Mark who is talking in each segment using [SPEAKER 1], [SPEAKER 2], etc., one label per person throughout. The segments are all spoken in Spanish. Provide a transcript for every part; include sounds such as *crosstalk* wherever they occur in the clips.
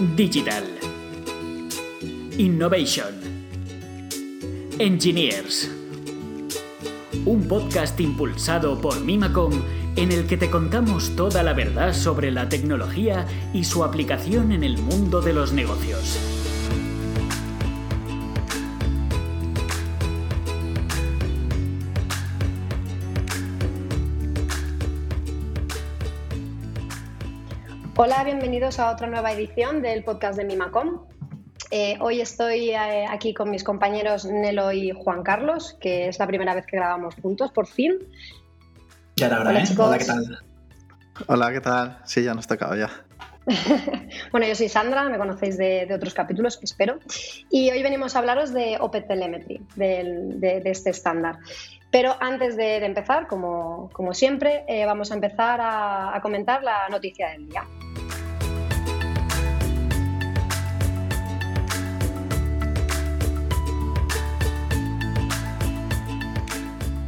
[SPEAKER 1] Digital. Innovation. Engineers. Un podcast impulsado por Mimacom en el que te contamos toda la verdad sobre la tecnología y su aplicación en el mundo de los negocios.
[SPEAKER 2] Hola, bienvenidos a otra nueva edición del podcast de Mimacom. Eh, hoy estoy eh, aquí con mis compañeros Nelo y Juan Carlos, que es la primera vez que grabamos juntos, por fin.
[SPEAKER 3] Ya era hora,
[SPEAKER 2] Hola,
[SPEAKER 3] ¿eh?
[SPEAKER 2] chicos.
[SPEAKER 3] Hola, ¿qué tal?
[SPEAKER 4] Hola, ¿qué tal? Sí, ya nos tocaba ya. *laughs*
[SPEAKER 2] bueno, yo soy Sandra, me conocéis de, de otros capítulos, espero. Y hoy venimos a hablaros de OpenTelemetry, del- de, de este estándar. Pero antes de, de empezar, como, como siempre, eh, vamos a empezar a, a comentar la noticia del día.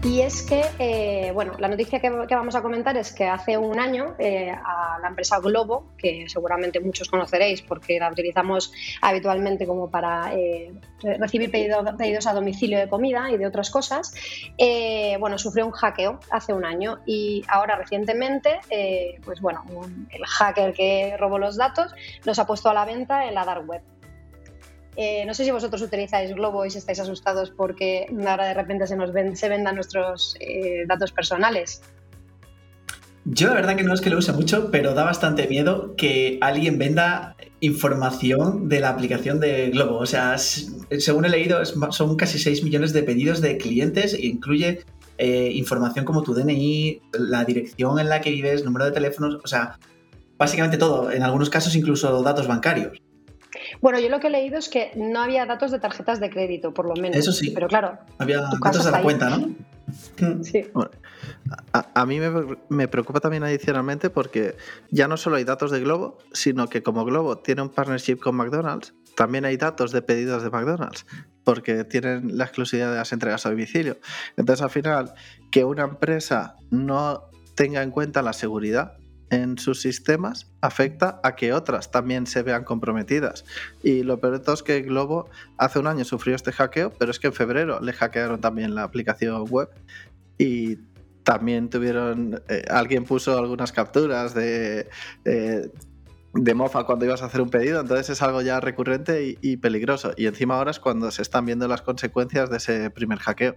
[SPEAKER 2] Y es que, eh, bueno, la noticia que, vamos a comentar es que hace un año eh, a la empresa Globo, que seguramente muchos conoceréis porque la utilizamos habitualmente como para eh, re- recibir pedido- pedidos a domicilio de comida y de otras cosas, bueno, sufrió un hackeo hace un año y ahora recientemente, pues bueno, un- el hacker que robó los datos los ha puesto a la venta en la dark web. Eh, no sé si vosotros utilizáis Globo y si estáis asustados porque ahora de repente se nos se vendan nuestros eh, datos personales.
[SPEAKER 3] Yo la verdad que no es que lo use mucho, pero da bastante miedo que alguien venda información de la aplicación de Globo. O sea, según he leído, son casi 6 millones de pedidos de clientes e incluye eh, información como tu DNI, la dirección en la que vives, número de teléfonos, o sea, básicamente todo. En algunos casos incluso datos bancarios.
[SPEAKER 2] Bueno, yo lo que he leído es que no había datos de tarjetas de crédito, por lo menos.
[SPEAKER 3] Eso sí.
[SPEAKER 2] Pero claro,
[SPEAKER 3] Había datos de la
[SPEAKER 2] ahí.
[SPEAKER 3] cuenta, ¿no? *laughs*
[SPEAKER 2] Sí.
[SPEAKER 4] A, a mí me, me preocupa también adicionalmente porque ya no solo hay datos de Globo, sino que como Globo tiene un partnership con McDonald's, también hay datos de pedidos de McDonald's, porque tienen la exclusividad de las entregas a domicilio. Entonces, al final, que una empresa no tenga en cuenta la seguridad en sus sistemas afecta a que otras también se vean comprometidas. Y lo peor de todo es que Globo hace un año sufrió este hackeo, pero es que en febrero le hackearon también la aplicación web y también tuvieron, eh, alguien puso algunas capturas de, eh, de mofa cuando ibas a hacer un pedido, entonces es algo ya recurrente y, y peligroso. Y encima ahora es cuando se están viendo las consecuencias de ese primer hackeo.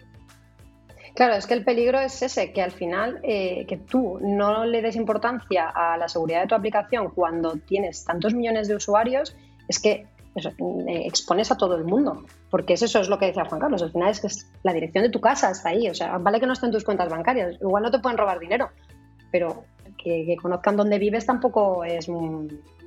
[SPEAKER 2] Claro, es que el peligro es ese, que al final eh, que tú no le des importancia a la seguridad de tu aplicación cuando tienes tantos millones de usuarios, es que eh, expones a todo el mundo. Porque es eso es lo que decía Juan Carlos, al final es que es la dirección de tu casa está ahí, o sea, vale que no estén tus cuentas bancarias, igual no te pueden robar dinero, pero que, conozcan dónde vives tampoco es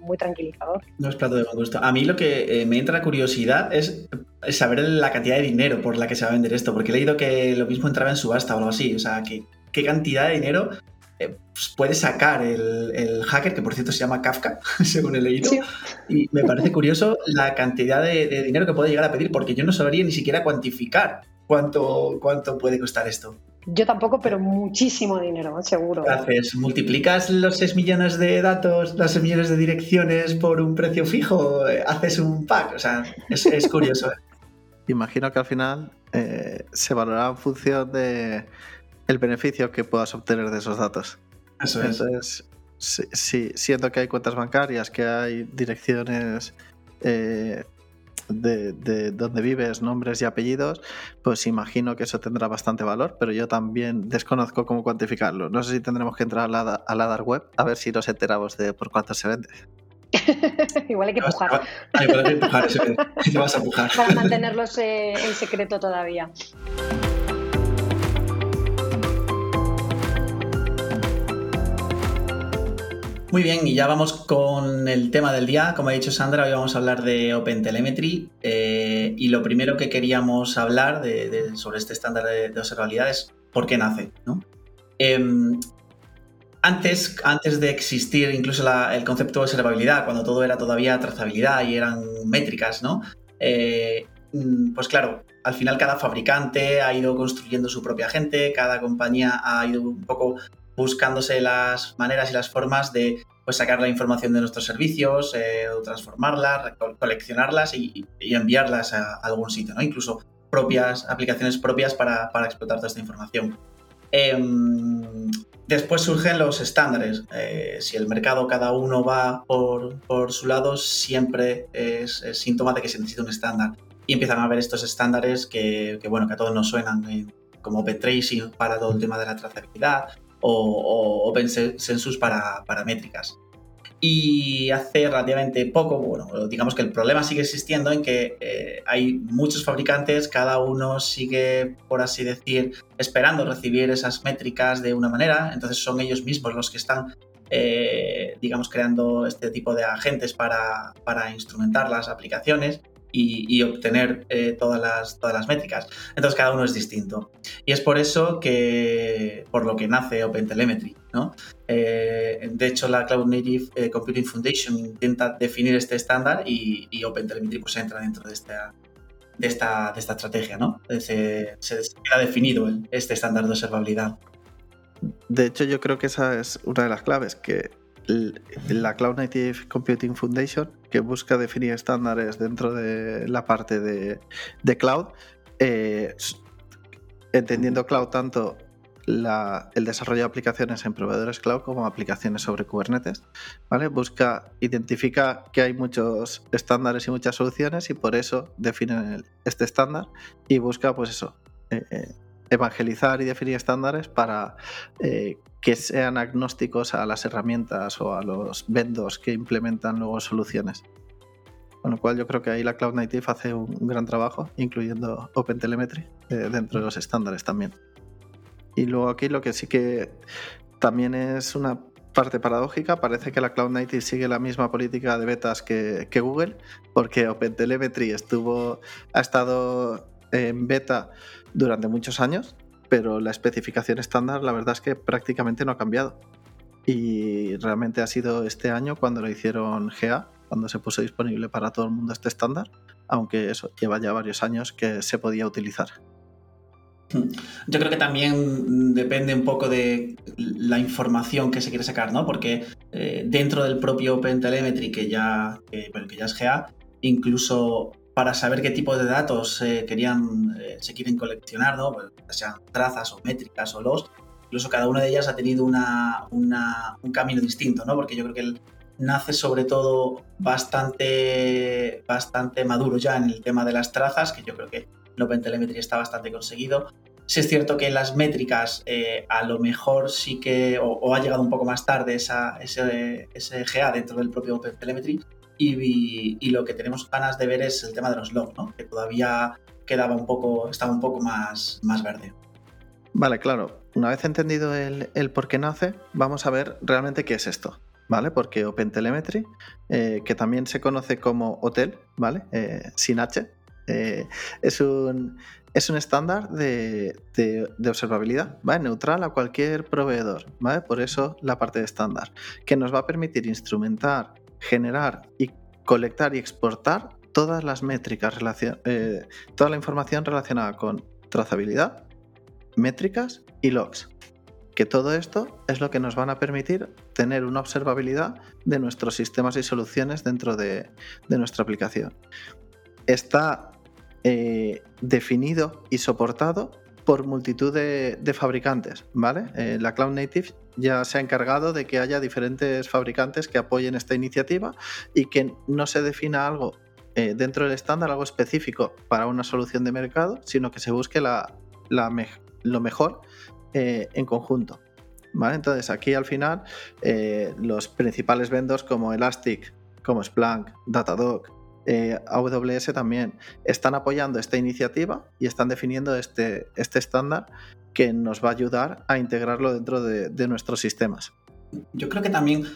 [SPEAKER 2] muy tranquilizador.
[SPEAKER 3] No es plato de buen gusto. A mí lo que eh, me entra curiosidad es, saber la cantidad de dinero por la que se va a vender esto, porque he leído que lo mismo entraba en subasta o algo así. O sea, que, qué cantidad de dinero eh, pues, puede sacar el, el hacker, que por cierto se llama Kafka, *laughs* según he leído.
[SPEAKER 2] Sí.
[SPEAKER 3] Y me parece curioso la cantidad de, de dinero que puede llegar a pedir, porque yo no sabría ni siquiera cuantificar cuánto, cuánto puede costar esto.
[SPEAKER 2] Yo tampoco, pero muchísimo dinero, seguro.
[SPEAKER 3] ¿Qué haces? ¿Multiplicas los 6 millones de datos, las 6 millones de direcciones por un precio fijo? Eh, ¿Haces un pack? O sea, es, es *laughs* curioso. ¿eh?
[SPEAKER 4] Imagino que al final eh, se valorará en función de el beneficio que puedas obtener de esos datos.
[SPEAKER 3] Eso es.
[SPEAKER 4] Entonces, sí, sí, siento que hay cuentas bancarias, que hay direcciones eh, de, de donde vives, nombres y apellidos, pues imagino que eso tendrá bastante valor, pero yo también desconozco cómo cuantificarlo. No sé si tendremos que entrar a la, a la dark web a ver si nos enteramos de por cuánto se vende. *laughs*
[SPEAKER 2] Igual hay que pujar.
[SPEAKER 3] Ay, pero hay que empujar, eso que te vas a empujar.
[SPEAKER 2] para mantenerlos eh, en secreto todavía.
[SPEAKER 3] Muy bien, y ya vamos con el tema del día. Como ha dicho Sandra, hoy vamos a hablar de OpenTelemetry. eh, y lo primero que queríamos hablar sobre este estándar de, observabilidad es por qué nace. ¿no? Em, antes, antes de existir incluso el concepto de observabilidad, cuando todo era todavía trazabilidad y eran métricas, ¿no? Eh, mm, pues claro, al final cada fabricante ha ido construyendo su propia gente, cada compañía ha ido un poco buscándose las maneras y las formas de pues sacar la información de nuestros servicios, eh, transformarlas, coleccionarlas y, enviarlas a, algún sitio. Incluso propias, aplicaciones propias para, explotar toda esta información. Em, después surgen los estándares. Eh, si el mercado cada uno va por, su lado, siempre es, síntoma de que se necesita un estándar. Y empiezan a haber estos estándares que, bueno, que a todos nos suenan, eh, como Open Tracing para todo el tema de la trazabilidad, o, o OpenCensus para, para métricas. Y hace relativamente poco, bueno, digamos que el problema sigue existiendo en que eh, hay muchos fabricantes, cada uno sigue, por así decir, esperando recibir esas métricas de una manera, entonces son ellos mismos los que están, eh, digamos, creando este tipo de agentes para, para instrumentar las aplicaciones y, obtener eh, todas, las, todas las métricas. Entonces cada uno es distinto. Y es por eso que, por lo que nace OpenTelemetry. ¿no? Eh, de hecho, la Cloud Native eh, Computing Foundation intenta definir este estándar y, y OpenTelemetry pues, entra dentro de esta, de esta, de esta estrategia. ¿no? Se, se, ha definido este estándar de observabilidad.
[SPEAKER 4] De hecho, yo creo que esa es una de las claves, que la Cloud Native Computing Foundation, que busca definir estándares dentro de la parte de, cloud, eh, entendiendo cloud tanto el desarrollo de aplicaciones en proveedores cloud como aplicaciones sobre Kubernetes, ¿vale? Busca, identifica que hay muchos estándares y muchas soluciones y por eso define este estándar y busca, pues eso, eh, eh, evangelizar y definir estándares para eh, que sean agnósticos a las herramientas o a los vendos que implementan luego soluciones. Con lo cual yo creo que ahí la Cloud Native hace un gran trabajo, incluyendo OpenTelemetry eh, dentro de los estándares también. Y luego aquí lo que sí que también es una parte paradójica, parece que la Cloud Native sigue la misma política de betas que, que Google, porque OpenTelemetry estuvo, ha estado en beta durante muchos años, pero la especificación estándar la verdad es que prácticamente no ha cambiado. Y realmente ha sido este año cuando lo hicieron GA, cuando se puso disponible para todo el mundo este estándar, aunque eso lleva ya varios años que se podía utilizar.
[SPEAKER 3] Yo creo que también depende un poco de la información que se quiere sacar, ¿no? Porque eh, dentro del propio OpenTelemetry, que ya, que ya es GA, incluso para saber qué tipo de datos querían, eh, se quieren coleccionar, ¿no? Pues, sean trazas o métricas o los. Incluso cada una de ellas ha tenido una, un camino distinto, ¿no? Porque yo creo que él nace sobre todo bastante, bastante maduro ya en el tema de las trazas, que yo creo que en OpenTelemetry está bastante conseguido. Si es cierto que las métricas eh, a lo mejor sí que, o, ha llegado un poco más tarde esa, ese, ese GA dentro del propio OpenTelemetry, y, lo que tenemos ganas de ver es el tema de los logs, ¿no? que todavía quedaba un poco, estaba un poco más, más verde.
[SPEAKER 4] Vale, claro. Una vez entendido el, por qué nace, vamos a ver realmente qué es esto. ¿Vale? Porque OpenTelemetry, eh, que también se conoce como hotel, ¿vale? Eh, sin H, eh, es un, es un estándar de, de, observabilidad, ¿vale? Neutral a cualquier proveedor, ¿vale? Por eso la parte de estándar, que nos va a permitir instrumentar generar y colectar y exportar todas las métricas, eh, toda la información relacionada con trazabilidad, métricas y logs. Que todo esto es lo que nos van a permitir tener una observabilidad de nuestros sistemas y soluciones dentro de, nuestra aplicación. Está eh, definido y soportado por multitud de, fabricantes, ¿vale? Eh, la Cloud Native ya se ha encargado de que haya diferentes fabricantes que apoyen esta iniciativa y que no se defina algo eh, dentro del estándar, algo específico para una solución de mercado, sino que se busque lo mejor eh, en conjunto. ¿vale? Entonces aquí al final los principales vendors como Elastic, como Splunk, Datadog, eh, AWS también están apoyando esta iniciativa y están definiendo este, este estándar que nos va a ayudar a integrarlo dentro de, nuestros sistemas.
[SPEAKER 3] Yo creo que también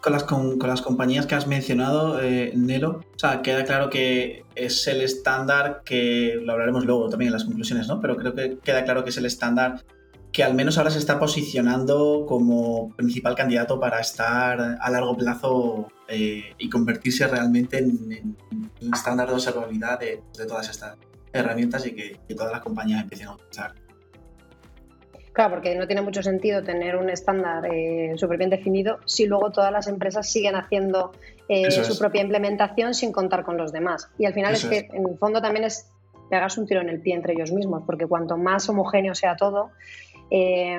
[SPEAKER 3] con las, con, las compañías que has mencionado, eh, Nelo, o sea, queda claro que es el estándar que lo hablaremos luego también en las conclusiones, ¿no? Pero creo que queda claro que es el estándar que al menos ahora se está posicionando como principal candidato para estar a largo plazo eh, y convertirse realmente en, el estándar de observabilidad de, todas estas herramientas y que, todas las compañías empiecen a utilizar.
[SPEAKER 2] Claro, porque no tiene mucho sentido tener un estándar eh, súper bien definido si luego todas las empresas siguen haciendo eh, su propia implementación sin contar con los demás. Y al final es que en el fondo también es pegarse un tiro en el pie entre ellos mismos, porque cuanto más homogéneo sea todo, eh,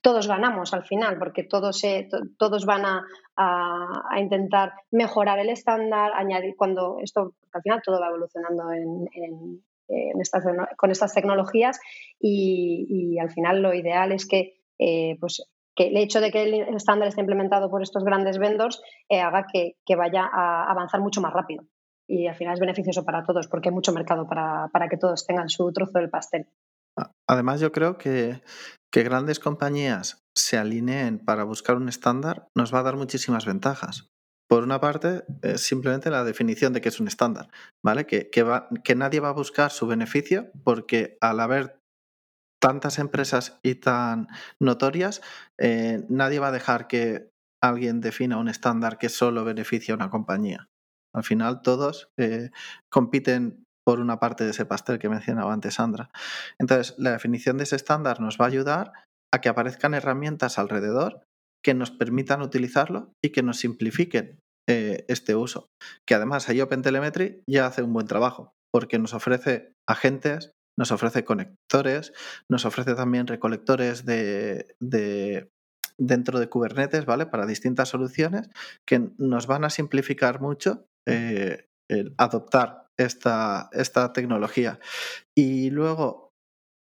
[SPEAKER 2] todos ganamos al final, porque todos, todos van a, intentar mejorar el estándar, añadir cuando esto, al final todo va evolucionando en, con estas tecnologías y, al final lo ideal es que, eh, pues, que el hecho de que el estándar esté implementado por estos grandes vendors eh, haga que, vaya a avanzar mucho más rápido. Y al final es beneficioso para todos porque hay mucho mercado para, que todos tengan su trozo del pastel.
[SPEAKER 4] Además, yo creo que, que grandes compañías se alineen para buscar un estándar nos va a dar muchísimas ventajas. Por una parte, es simplemente la definición de que es un estándar, ¿vale? Que, que, nadie va a buscar su beneficio porque al haber tantas empresas y tan notorias, eh, nadie va a dejar que alguien defina un estándar que solo beneficia a una compañía. Al final todos eh, compiten por una parte de ese pastel que mencionaba antes Sandra. Entonces, la definición de ese estándar nos va a ayudar a que aparezcan herramientas alrededor que nos permitan utilizarlo y que nos simplifiquen eh, este uso. Que además ahí OpenTelemetry ya hace un buen trabajo porque nos ofrece agentes, nos ofrece conectores, nos ofrece también recolectores de, dentro de Kubernetes, ¿vale? Para distintas soluciones que nos van a simplificar mucho eh, el adoptar esta, esta tecnología. Y luego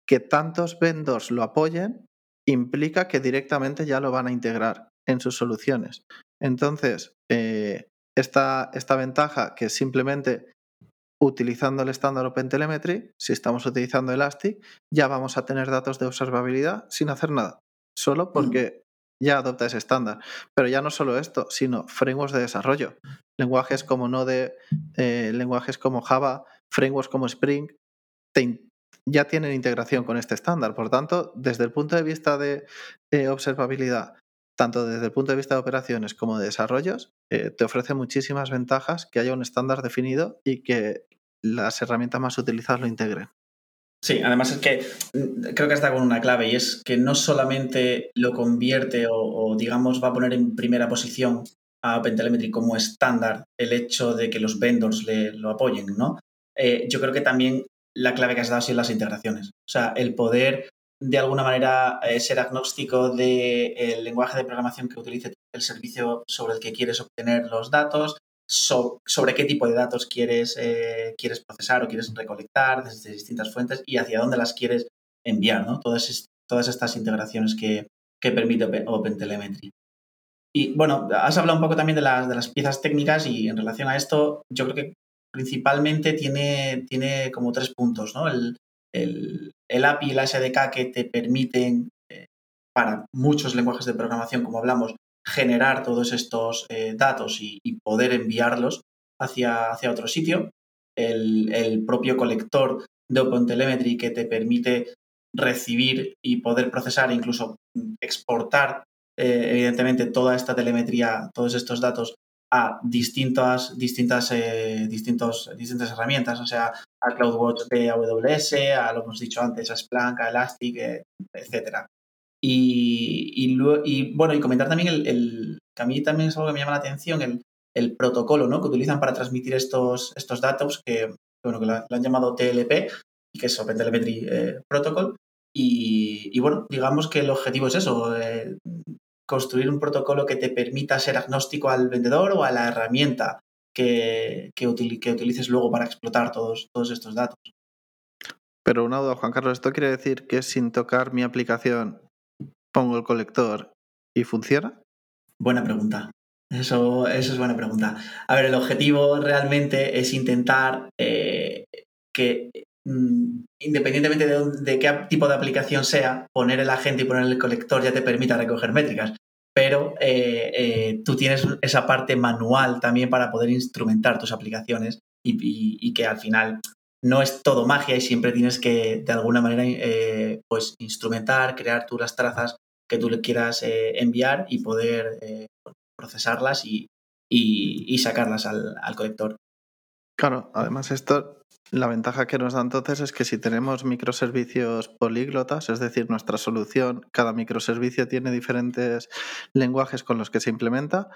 [SPEAKER 4] que tantos vendors lo apoyen implica que directamente ya lo van a integrar en sus soluciones. Entonces, eh, esta, esta ventaja que simplemente utilizando el estándar OpenTelemetry, si estamos utilizando Elastic, ya vamos a tener datos de observabilidad sin hacer nada, solo porque ya adopta ese estándar. Pero ya no solo esto, sino frameworks de desarrollo. Lenguajes como Node, eh, lenguajes como Java, frameworks como Spring, ya tienen integración con este estándar. Por tanto, desde el punto de vista de eh, observabilidad, tanto desde el punto de vista de operaciones como de desarrollos, eh, te ofrece muchísimas ventajas que haya un estándar definido y que las herramientas más utilizadas lo integren.
[SPEAKER 3] Sí, además es que mm, creo que está con una clave y es que no solamente lo convierte o, digamos va a poner en primera posición a OpenTelemetry como estándar el hecho de que los vendors le, lo apoyen, ¿no? Eh, yo creo que también la clave que has dado sido las integraciones. O sea, el poder de alguna manera eh, ser agnóstico del lenguaje de programación que utilice el servicio sobre el que quieres obtener los datos, sobre qué tipo de datos quieres, eh, quieres procesar o quieres recolectar desde distintas fuentes y hacia dónde las quieres enviar, ¿no? Todas, todas estas integraciones que, que permite OpenTelemetry. Y bueno, has hablado un poco también de las, de las piezas técnicas y en relación a esto, yo creo que principalmente tiene, tiene como tres puntos, ¿no? El, el, API y la SDK que te permiten, eh, para muchos lenguajes de programación, como hablamos, generar todos estos eh, datos y, poder enviarlos hacia, hacia otro sitio. El, propio colector de OpenTelemetry que te permite recibir y poder procesar e incluso exportar, eh, evidentemente, toda esta telemetría, todos estos datos a distintas, distintas, eh, distintos, distintas herramientas, o sea, a CloudWatch de AWS, a lo que hemos dicho antes, a Splunk, a Elastic, eh, etc. Y, bueno, y comentar también el, que a mí también es algo que me llama la atención, el, el protocolo ¿no? que utilizan para transmitir estos, estos datos, que, bueno, que lo, han llamado TLP, que es Open Telemetry eh, Protocol. Y, bueno, digamos que el objetivo es eso, construir un protocolo que te permita ser agnóstico al vendedor o a la herramienta que, que, utilices luego para explotar todos, todos estos datos.
[SPEAKER 4] Pero una duda, Juan Carlos, ¿esto quiere decir que sin tocar mi aplicación pongo el colector y funciona?
[SPEAKER 3] Buena pregunta. Eso, eso es buena pregunta. A ver, el objetivo realmente es intentar eh, que Mm, independientemente de, qué tipo de aplicación sea, poner el agente y poner el colector ya te permita recoger métricas. Pero eh, eh, tú tienes esa parte manual también para poder instrumentar tus aplicaciones y, que al final no es todo magia y siempre tienes que de alguna manera pues instrumentar, crear tú las trazas que tú le quieras enviar y poder procesarlas y, sacarlas al, al colector.
[SPEAKER 4] Claro, además esto, la ventaja que nos da entonces es que si tenemos microservicios políglotas, es decir, nuestra solución, cada microservicio tiene diferentes lenguajes con los que se implementa,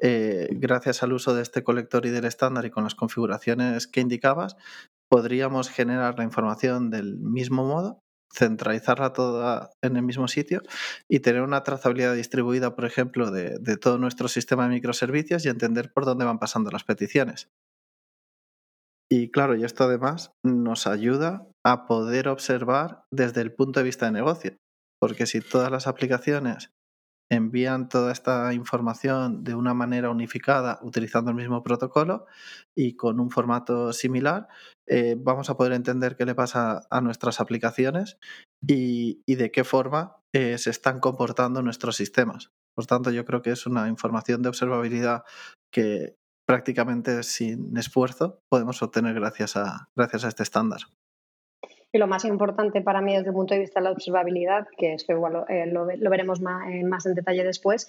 [SPEAKER 4] eh, gracias al uso de este colector y del estándar y con las configuraciones que indicabas, podríamos generar la información del mismo modo centralizarla toda en el mismo sitio y tener una trazabilidad distribuida, por ejemplo, de, de, todo nuestro sistema de microservicios y entender por dónde van pasando las peticiones. Y claro, y esto además nos ayuda a poder observar desde el punto de vista de negocio, porque si todas las aplicaciones envían toda esta información de una manera unificada utilizando el mismo protocolo y con un formato similar, eh, vamos a poder entender qué le pasa a nuestras aplicaciones y, y de qué forma eh, se están comportando nuestros sistemas. Por tanto, yo creo que es una información de observabilidad que, prácticamente sin esfuerzo podemos obtener gracias a, gracias a este estándar.
[SPEAKER 2] Y lo más importante para mí desde el punto de vista de la observabilidad, que esto igual eh, lo, lo, veremos más, eh, más, en detalle después,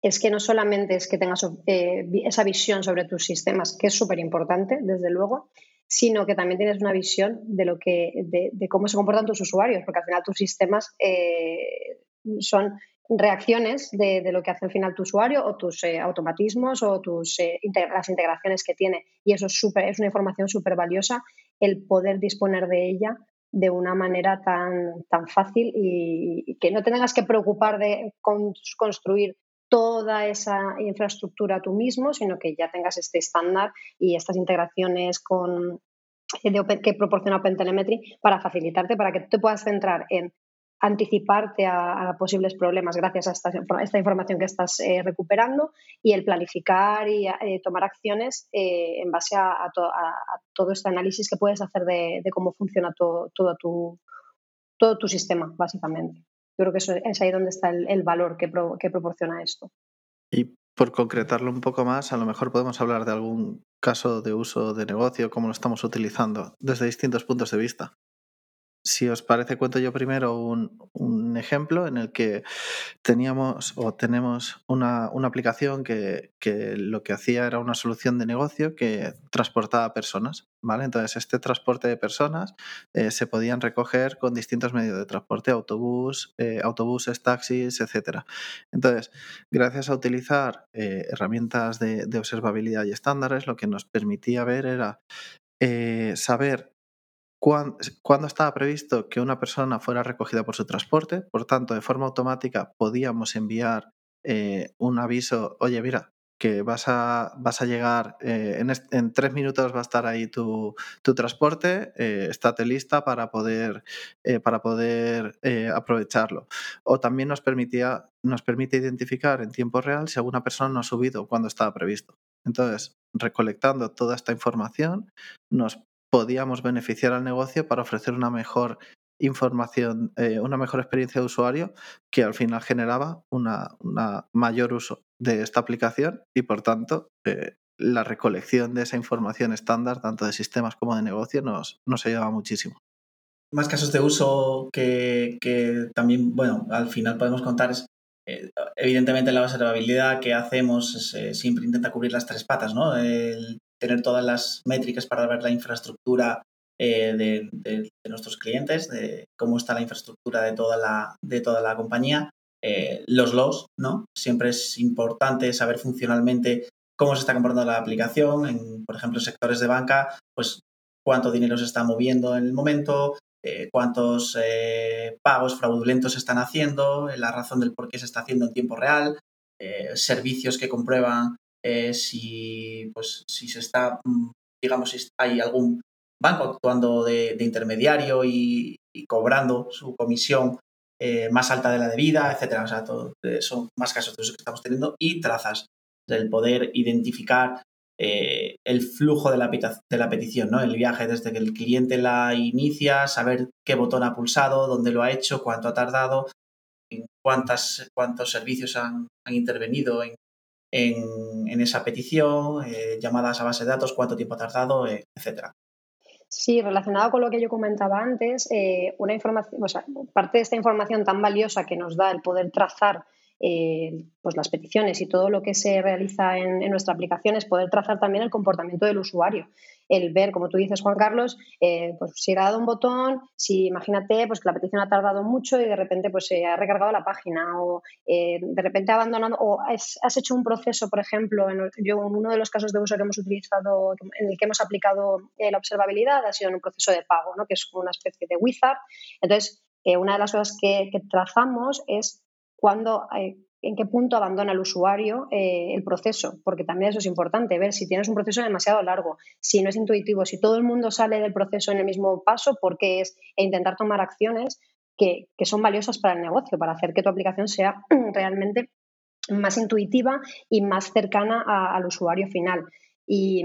[SPEAKER 2] es que no solamente es que tengas eh, esa visión sobre tus sistemas, que es súper importante, desde luego, sino que también tienes una visión de, lo que, de, de, cómo se comportan tus usuarios, porque al final tus sistemas eh, son reacciones de, lo que hace al final tu usuario o tus eh, automatismos o tus, las integraciones que tiene. Y eso es, super, es una información súper valiosa el poder disponer de ella de una manera tan, tan fácil y, que no te tengas que preocupar de con, construir toda esa infraestructura tú mismo, sino que ya tengas este estándar y estas integraciones con, Open, que proporciona OpenTelemetry para facilitarte, para que tú te puedas centrar en anticiparte a, posibles problemas gracias a esta, información que estás eh, recuperando y el planificar y eh, tomar acciones eh, en base a, a, to, a, todo este análisis que puedes hacer de, cómo funciona to, todo, tu, todo tu sistema, básicamente. Yo creo que eso es ahí donde está el, valor que, que proporciona esto.
[SPEAKER 4] Y por concretarlo un poco más, a lo mejor podemos hablar de algún caso de uso de negocio, cómo lo estamos utilizando desde distintos puntos de vista si os parece, cuento yo primero un, un, ejemplo en el que teníamos o tenemos una, una aplicación que, que, lo que hacía era una solución de negocio que transportaba personas. ¿vale? Entonces, este transporte de personas eh, se podían recoger con distintos medios de transporte, autobús, eh, autobuses, taxis, etc. Entonces, gracias a utilizar eh, herramientas de, observabilidad y estándares, lo que nos permitía ver era saber cuándo estaba previsto que una persona fuera recogida por su transporte, por tanto, de forma automática podíamos enviar eh, un aviso, oye, mira, que vas a, vas a llegar, eh, en, tres minutos va a estar ahí tu, tu transporte, eh, estate lista para poder, eh, para poder eh, aprovecharlo. O también nos, permitía, nos permite identificar en tiempo real si alguna persona no ha subido cuando estaba previsto. Entonces, recolectando toda esta información, nos podíamos beneficiar al negocio para ofrecer una mejor información, eh, una mejor experiencia de usuario que al final generaba una, mayor uso de esta aplicación y por tanto eh, la recolección de esa información estándar, tanto de sistemas como de negocio, nos, ayudaba muchísimo.
[SPEAKER 3] Más casos de uso que, también, bueno, al final podemos contar es, eh, evidentemente la observabilidad que hacemos siempre intenta cubrir las tres patas, ¿no? Tener todas las métricas para ver la infraestructura eh, de, nuestros clientes, de cómo está la infraestructura de toda la, de toda la compañía, eh, los logs, ¿no? Siempre es importante saber funcionalmente cómo se está comportando la aplicación, en, por ejemplo, sectores de banca, pues cuánto dinero se está moviendo en el momento, eh, cuántos pagos fraudulentos se están haciendo, la razón del por qué se está haciendo en tiempo real, servicios que comprueban eh, si, pues, si se está, mm, digamos, si hay algún banco actuando de, intermediario y, cobrando su comisión eh, más alta de la debida, etcétera. O sea, todo, eh, son más casos de uso que estamos teniendo y trazas del poder identificar el flujo de la, de la petición, ¿no? El viaje desde que el cliente la inicia, saber qué botón ha pulsado, dónde lo ha hecho, cuánto ha tardado, en cuántas, cuántos servicios han, han intervenido en, en, en esa petición, eh, llamadas a base de datos, cuánto tiempo ha tardado, eh, etcétera.
[SPEAKER 2] Sí, relacionado con lo que yo comentaba antes, eh, una información, o sea, parte de esta información tan valiosa que nos da el poder trazar pues las peticiones y todo lo que se realiza en, nuestra aplicación es poder trazar también el comportamiento del usuario el ver, como tú dices, Juan Carlos, eh, pues si ha dado un botón, si imagínate pues que la petición ha tardado mucho y de repente pues se ha recargado la página o eh, de repente ha abandonado o has, hecho un proceso, por ejemplo, en, yo en uno de los casos de uso que hemos utilizado, en el que hemos aplicado eh, la observabilidad, ha sido en un proceso de pago, ¿no? que es una especie de wizard. Entonces, una de las cosas que, que trazamos es cuando en qué punto abandona el usuario eh, el proceso, porque también eso es importante, ver si tienes un proceso demasiado largo, si no es intuitivo, si todo el mundo sale del proceso en el mismo paso, porque es e intentar tomar acciones que, son valiosas para el negocio, para hacer que tu aplicación sea *clears throat* realmente más intuitiva y más cercana al usuario final. Y,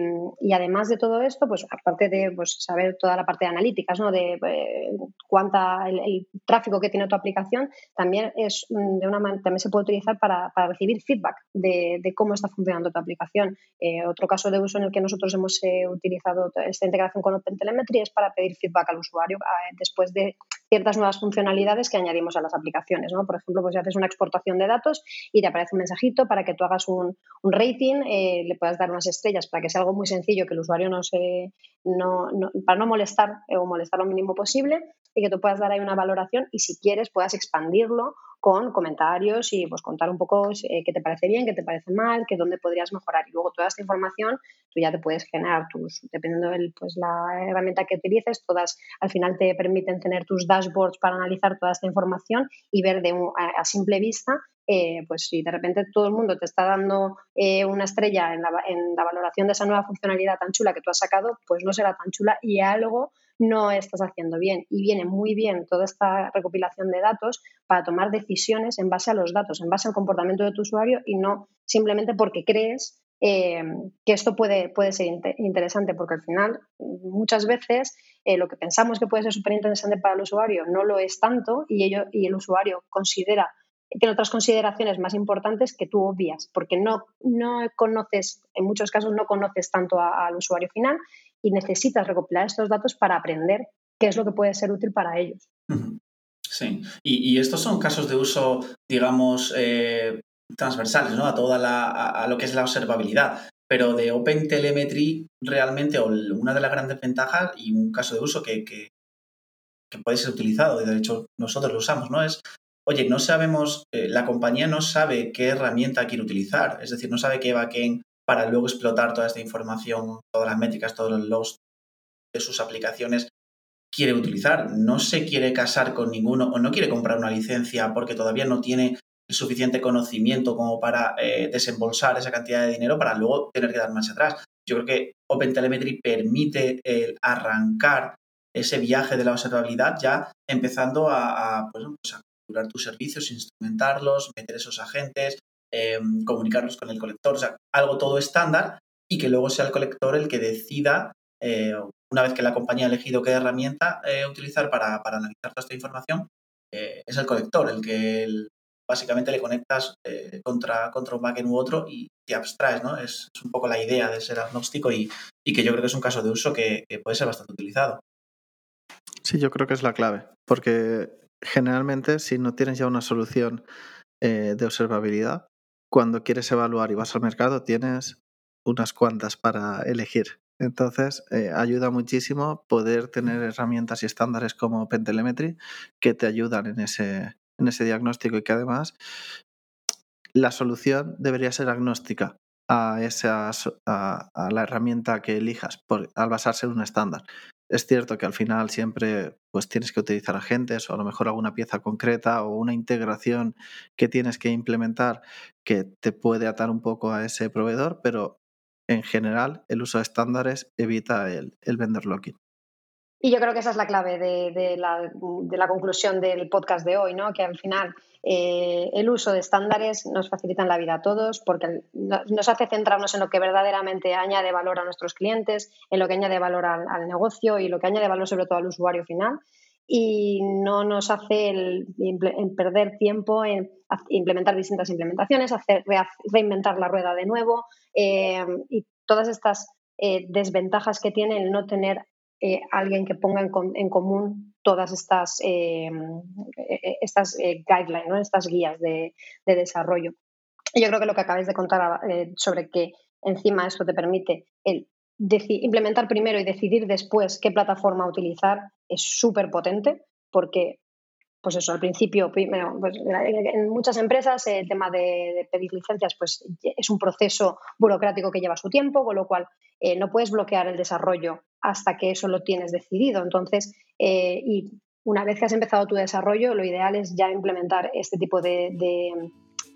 [SPEAKER 2] además de todo esto, pues aparte de pues, saber toda la parte de analíticas, ¿no? de eh, cuánta el, tráfico que tiene tu aplicación, también es mm, de una también se puede utilizar para, recibir feedback de, cómo está funcionando tu aplicación. Eh, otro caso de uso en el que nosotros hemos eh, utilizado esta integración con OpenTelemetry es para pedir feedback al usuario después de ciertas nuevas funcionalidades que añadimos a las aplicaciones. ¿no? Por ejemplo, pues si haces una exportación de datos y te aparece un mensajito para que tú hagas un, rating, eh, le puedas dar unas estrellas para que sea algo muy sencillo, que el usuario no se, no, para no molestar eh, o molestar lo mínimo posible y que tú puedas dar ahí una valoración y si quieres puedas expandirlo con comentarios y pues contar un poco eh, qué te parece bien, qué te parece mal, qué dónde podrías mejorar. Y luego toda esta información tú ya te puedes generar tus, dependiendo de pues, la herramienta que utilices, todas al final te permiten tener tus dashboards para analizar toda esta información y ver de a, simple vista eh, pues si de repente todo el mundo te está dando eh, una estrella en la, en la, valoración de esa nueva funcionalidad tan chula que tú has sacado, pues no será tan chula y algo no estás haciendo bien. Y viene muy bien toda esta recopilación de datos para tomar decisiones en base a los datos, en base al comportamiento de tu usuario y no simplemente porque crees eh, que esto puede, puede ser interesante, porque al final muchas veces eh, lo que pensamos que puede ser súper interesante para el usuario no lo es tanto y, ello, y el usuario considera que otras consideraciones más importantes que tú obvias, porque no, no conoces, en muchos casos no conoces tanto al usuario final y necesitas recopilar estos datos para aprender qué es lo que puede ser útil para ellos.
[SPEAKER 3] Sí, y, estos son casos de uso, digamos, eh, transversales, ¿no? A toda la, a, lo que es la observabilidad. Pero de OpenTelemetry, realmente, o una de las grandes ventajas y un caso de uso que, que, puede ser utilizado, de hecho nosotros lo usamos, ¿no? Es, oye, no sabemos, eh, la compañía no sabe qué herramienta quiere utilizar, es decir, no sabe qué backend para luego explotar toda esta información, todas las métricas, todos los logs de sus aplicaciones quiere utilizar. No se quiere casar con ninguno o no quiere comprar una licencia porque todavía no tiene el suficiente conocimiento como para eh, desembolsar esa cantidad de dinero para luego tener que dar más atrás. Yo creo que OpenTelemetry permite el arrancar ese viaje de la observabilidad ya empezando a, pues, pues, a configurar tus servicios, instrumentarlos, meter esos agentes, Comunicarlos con el colector, o sea, algo todo estándar y que luego sea el colector el que decida, eh, una vez que la compañía ha elegido qué herramienta eh, utilizar para, analizar toda esta información, eh, es el colector el que básicamente le conectas contra, contra un backend u otro y te abstraes, ¿no? Es, un poco la idea de ser agnóstico y, que yo creo que es un caso de uso que puede ser bastante utilizado.
[SPEAKER 4] Sí, yo creo que es la clave, porque generalmente si no tienes ya una solución de observabilidad, cuando quieres evaluar y vas al mercado tienes unas cuantas para elegir. Entonces, eh, ayuda muchísimo poder tener herramientas y estándares como Pentelemetry que te ayudan en ese, en ese diagnóstico y que además la solución debería ser agnóstica a, esa, a, la herramienta que elijas por, al basarse en un estándar. Es cierto que al final siempre pues tienes que utilizar agentes o a lo mejor alguna pieza concreta o una integración que tienes que implementar que te puede atar un poco a ese proveedor, pero en general el uso de estándares evita el, el vendor locking.
[SPEAKER 2] Y yo creo que esa es la clave de, la, conclusión del podcast de hoy, ¿no? que al final eh, el uso de estándares nos facilita la vida a todos porque nos hace centrarnos en lo que verdaderamente añade valor a nuestros clientes, en lo que añade valor al, negocio y lo que añade valor sobre todo al usuario final. Y no nos hace perder tiempo en implementar distintas implementaciones, hacer, reinventar la rueda de nuevo eh, y todas estas eh, desventajas que tiene el no tener alguien que ponga en, común todas estas, eh, estas guidelines, estas guías de, desarrollo. yo creo que lo que acabáis de contar sobre que encima eso te permite implementar primero y decidir después qué plataforma utilizar es súper potente porque pues eso, al principio, primero, pues en muchas empresas el tema de, pedir licencias pues es un proceso burocrático que lleva su tiempo, con lo cual eh, no puedes bloquear el desarrollo hasta que eso lo tienes decidido. Entonces, eh, y una vez que has empezado tu desarrollo, lo ideal es ya implementar este tipo de,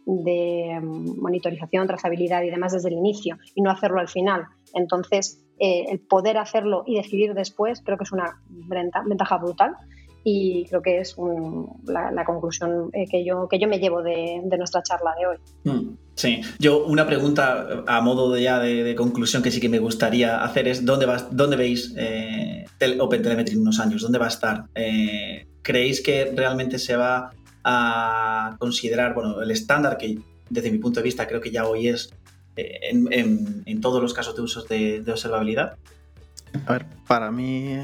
[SPEAKER 2] de monitorización, trazabilidad y demás desde el inicio y no hacerlo al final. Entonces, eh, el poder hacerlo y decidir después creo que es una ventaja brutal y creo que es la, conclusión eh, que, yo, que yo me llevo de, nuestra charla de hoy.
[SPEAKER 3] Mm, sí, yo una pregunta a modo de ya de, conclusión que sí que me gustaría hacer es ¿dónde, vas, dónde veis eh, OpenTelemetry en unos años? ¿Dónde va a estar? Eh, ¿Creéis que realmente se va a considerar, bueno, el estándar que desde mi punto de vista creo que ya hoy es en, todos los casos de usos de, de observabilidad?
[SPEAKER 4] A ver, para mí,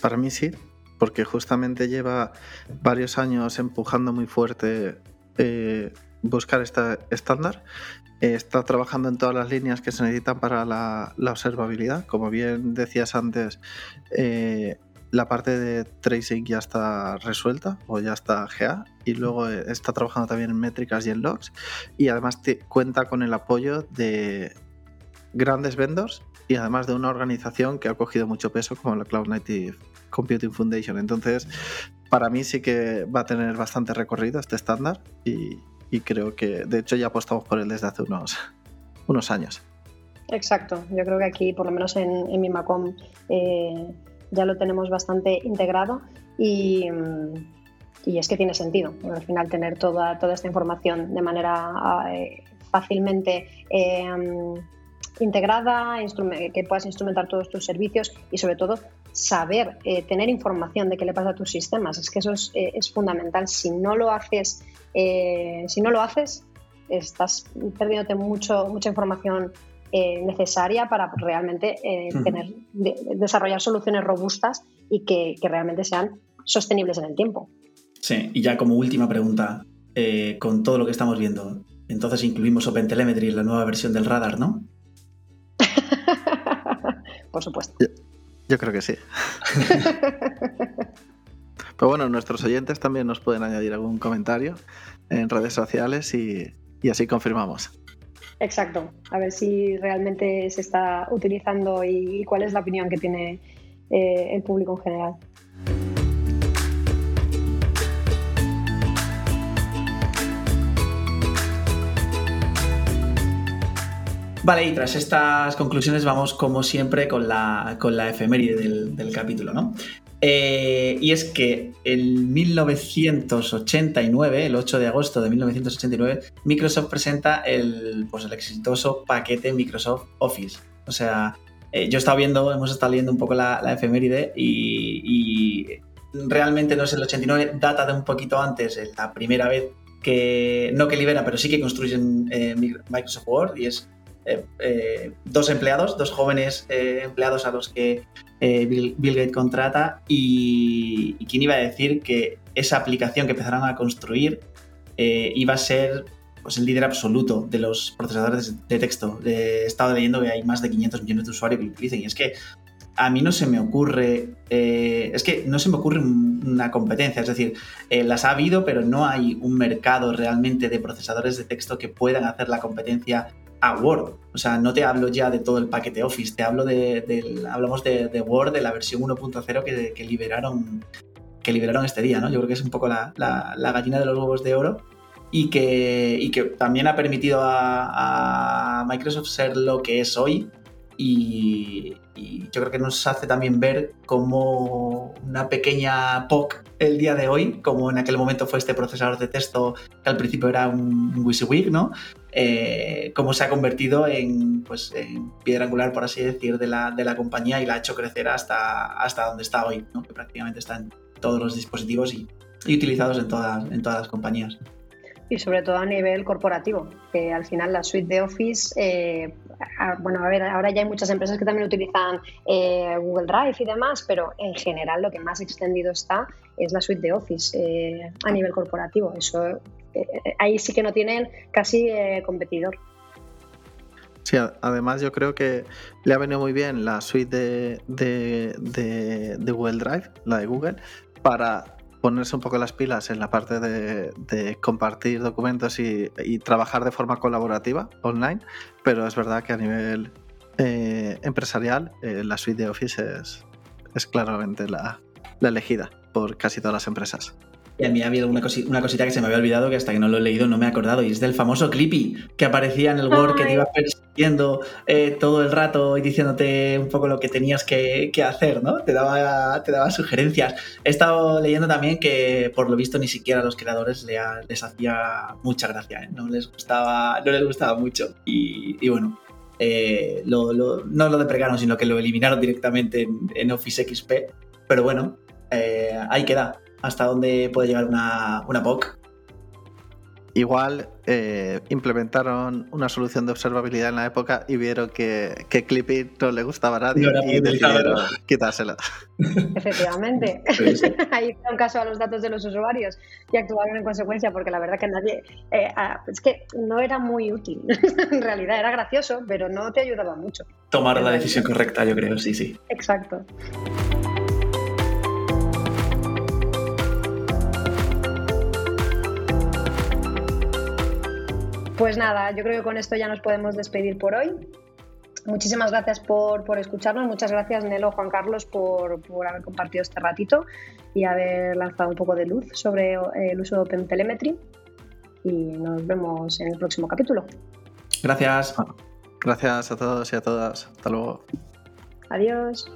[SPEAKER 4] para mí sí, porque justamente lleva varios años empujando muy fuerte eh, buscar este estándar. Eh, está trabajando en todas las líneas que se necesitan para la, observabilidad. Como bien decías antes, eh, la parte de tracing ya está resuelta o ya está GA y luego está trabajando también en métricas y en logs y además cuenta con el apoyo de grandes vendors y además de una organización que ha cogido mucho peso como la Cloud Native Computing Foundation. Entonces, para mí sí que va a tener bastante recorrido este estándar y, creo que, de hecho, ya apostamos por él desde hace unos, unos años.
[SPEAKER 2] Exacto, yo creo que aquí, por lo menos en, en Mimacom, eh, ya lo tenemos bastante integrado y, es que tiene sentido. Al final, tener toda, toda esta información de manera eh, fácilmente eh, integrada, que puedas instrumentar todos tus servicios y sobre todo saber, eh, tener información de qué le pasa a tus sistemas. Es que eso es, eh, fundamental. Si no lo haces, eh, si no lo haces, estás perdiéndote mucho, mucha información necesaria para realmente tener, desarrollar soluciones robustas y que, que, realmente sean sostenibles en el tiempo.
[SPEAKER 3] Sí, y ya como última pregunta, con todo lo que estamos viendo, entonces incluimos OpenTelemetry en la nueva versión del radar, ¿no? *laughs*
[SPEAKER 2] Por supuesto.
[SPEAKER 4] Yo, creo que sí. Pero bueno, nuestros oyentes también nos pueden añadir algún comentario en redes sociales y, así confirmamos.
[SPEAKER 2] Exacto, a ver si realmente se está utilizando y, cuál es la opinión que tiene eh, el público en general.
[SPEAKER 3] Vale, y tras estas conclusiones vamos como siempre con la, con la efeméride del, capítulo, ¿no? Eh, y es que en 1989, el 8 de agosto de 1989, Microsoft presenta el, pues el exitoso paquete Microsoft Office. O sea, eh, yo he estado viendo, hemos estado leyendo un poco la, efeméride y, realmente no es el 89, data de un poquito antes, la primera vez que, no que libera, pero sí que construyen eh, Microsoft Word y es eh, eh, dos empleados, dos jóvenes eh, empleados a los que Bill, Gates contrata y, quién iba a decir que esa aplicación que empezaron a construir iba a ser pues, el líder absoluto de los procesadores de texto. he estado leyendo que hay más de 500 millones de usuarios que lo utilizan y es que a mí no se me ocurre, es que no se me ocurre una competencia, es decir, las ha habido, pero no hay un mercado realmente de procesadores de texto que puedan hacer la competencia a Word. O sea, no te hablo ya de todo el paquete Office, te hablo de, hablamos de, Word, de la versión 1.0 que, que, liberaron que liberaron este día, ¿no? Yo creo que es un poco la, gallina de los huevos de oro y que, que también ha permitido a, Microsoft ser lo que es hoy y, yo creo que nos hace también ver como una pequeña POC el día de hoy, como en aquel momento fue este procesador de texto que al principio era un WYSIWYG, ¿no? Eh, cómo se ha convertido en, pues, piedra angular, por así decir, de la, de la, compañía y la ha hecho crecer hasta, hasta donde está hoy, que prácticamente está en todos los dispositivos y, utilizados en todas, en todas las compañías.
[SPEAKER 2] Y sobre todo a nivel corporativo, que al final la suite de Office, eh, bueno, a ver, ahora ya hay muchas empresas que también utilizan eh, Google Drive y demás, pero en general lo que más extendido está es la suite de Office eh, a nivel corporativo. Eso ahí sí que no tienen casi competidor.
[SPEAKER 4] Sí, además yo creo que le ha venido muy bien la suite de, de Google Drive, la de Google, para ponerse un poco las pilas en la parte de, compartir documentos y, trabajar de forma colaborativa online, pero es verdad que a nivel eh, empresarial eh, la suite de Office es, es claramente la, la elegida por casi todas las empresas.
[SPEAKER 3] Y a mí ha habido una, cosita, que se me había olvidado que hasta que no lo he leído no me he acordado y es del famoso Clippy que aparecía en el Word que te iba persiguiendo eh, todo el rato y diciéndote un poco lo que tenías que, hacer, ¿no? Te daba, te daba sugerencias. He estado leyendo también que por lo visto ni siquiera a los creadores les hacía mucha gracia, ¿eh? no, les gustaba, no les gustaba mucho. Y, bueno, eh, no lo depregaron, sino que lo eliminaron directamente en, en Office XP. Pero bueno, ahí queda hasta dónde puede llegar una, una POC.
[SPEAKER 4] Igual eh, implementaron una solución de observabilidad en la época y vieron que, que Clippy no le gustaba a nadie y decidieron quitárselo.
[SPEAKER 2] Efectivamente. *laughs* *laughs* Ahí un caso a los datos de los usuarios y actuaron en consecuencia porque la verdad que nadie... Eh, es que no era muy útil. *laughs* en realidad era gracioso, pero no te ayudaba mucho.
[SPEAKER 3] Tomar la decisión correcta, yo creo, sí, sí.
[SPEAKER 2] Exacto. Pues nada, yo creo que con esto ya nos podemos despedir por hoy. Muchísimas gracias por, escucharnos, muchas gracias Nelo, Juan Carlos por, haber compartido este ratito y haber lanzado un poco de luz sobre eh, el uso de OpenTelemetry y nos vemos en el próximo capítulo.
[SPEAKER 3] Gracias.
[SPEAKER 4] Gracias a todos y a todas. Hasta luego.
[SPEAKER 2] Adiós.